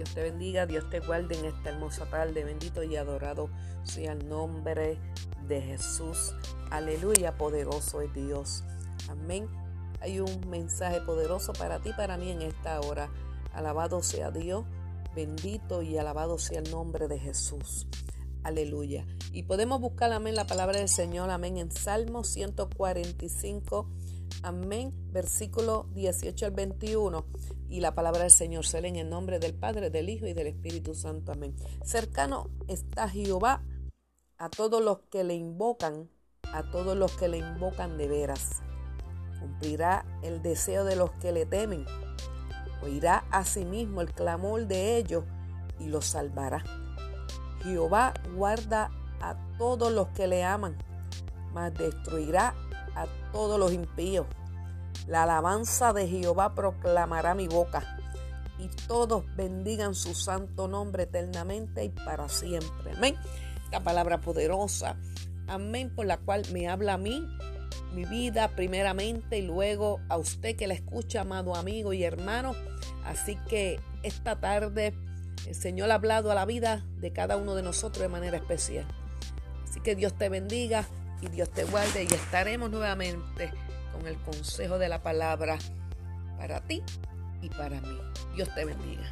Dios te bendiga, Dios te guarde en esta hermosa tarde. Bendito y adorado sea el nombre de Jesús. Aleluya, poderoso es Dios. Amén. Hay un mensaje poderoso para ti, para mí en esta hora. Alabado sea Dios, bendito y alabado sea el nombre de Jesús. Aleluya. Y podemos buscar, amén, la palabra del Señor, amén, en Salmo 145, amén, versículo 18 al 21. Y la palabra del Señor se lee en el nombre del Padre, del Hijo y del Espíritu Santo, amén. Cercano está Jehová a todos los que le invocan, a todos los que le invocan de veras. Cumplirá el deseo de los que le temen. Oirá asimismo el clamor de ellos y los salvará. Jehová guarda a todos los que le aman, mas destruirá a todos los impíos. La alabanza de Jehová proclamará mi boca, y todos bendigan su santo nombre eternamente y para siempre. Amén. Esta palabra poderosa, amén, por la cual me habla a mí, mi vida primeramente y luego a usted que la escucha, amado amigo y hermano. Así que esta tarde el Señor ha hablado a la vida de cada uno de nosotros de manera especial. Así que Dios te bendiga y Dios te guarde y estaremos nuevamente con el consejo de la palabra para ti y para mí. Dios te bendiga.